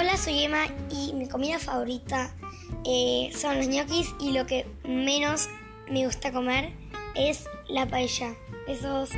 Hola, soy Emma y mi comida favorita eh, son los ñoquis y lo que menos me gusta comer es la paella. Besos.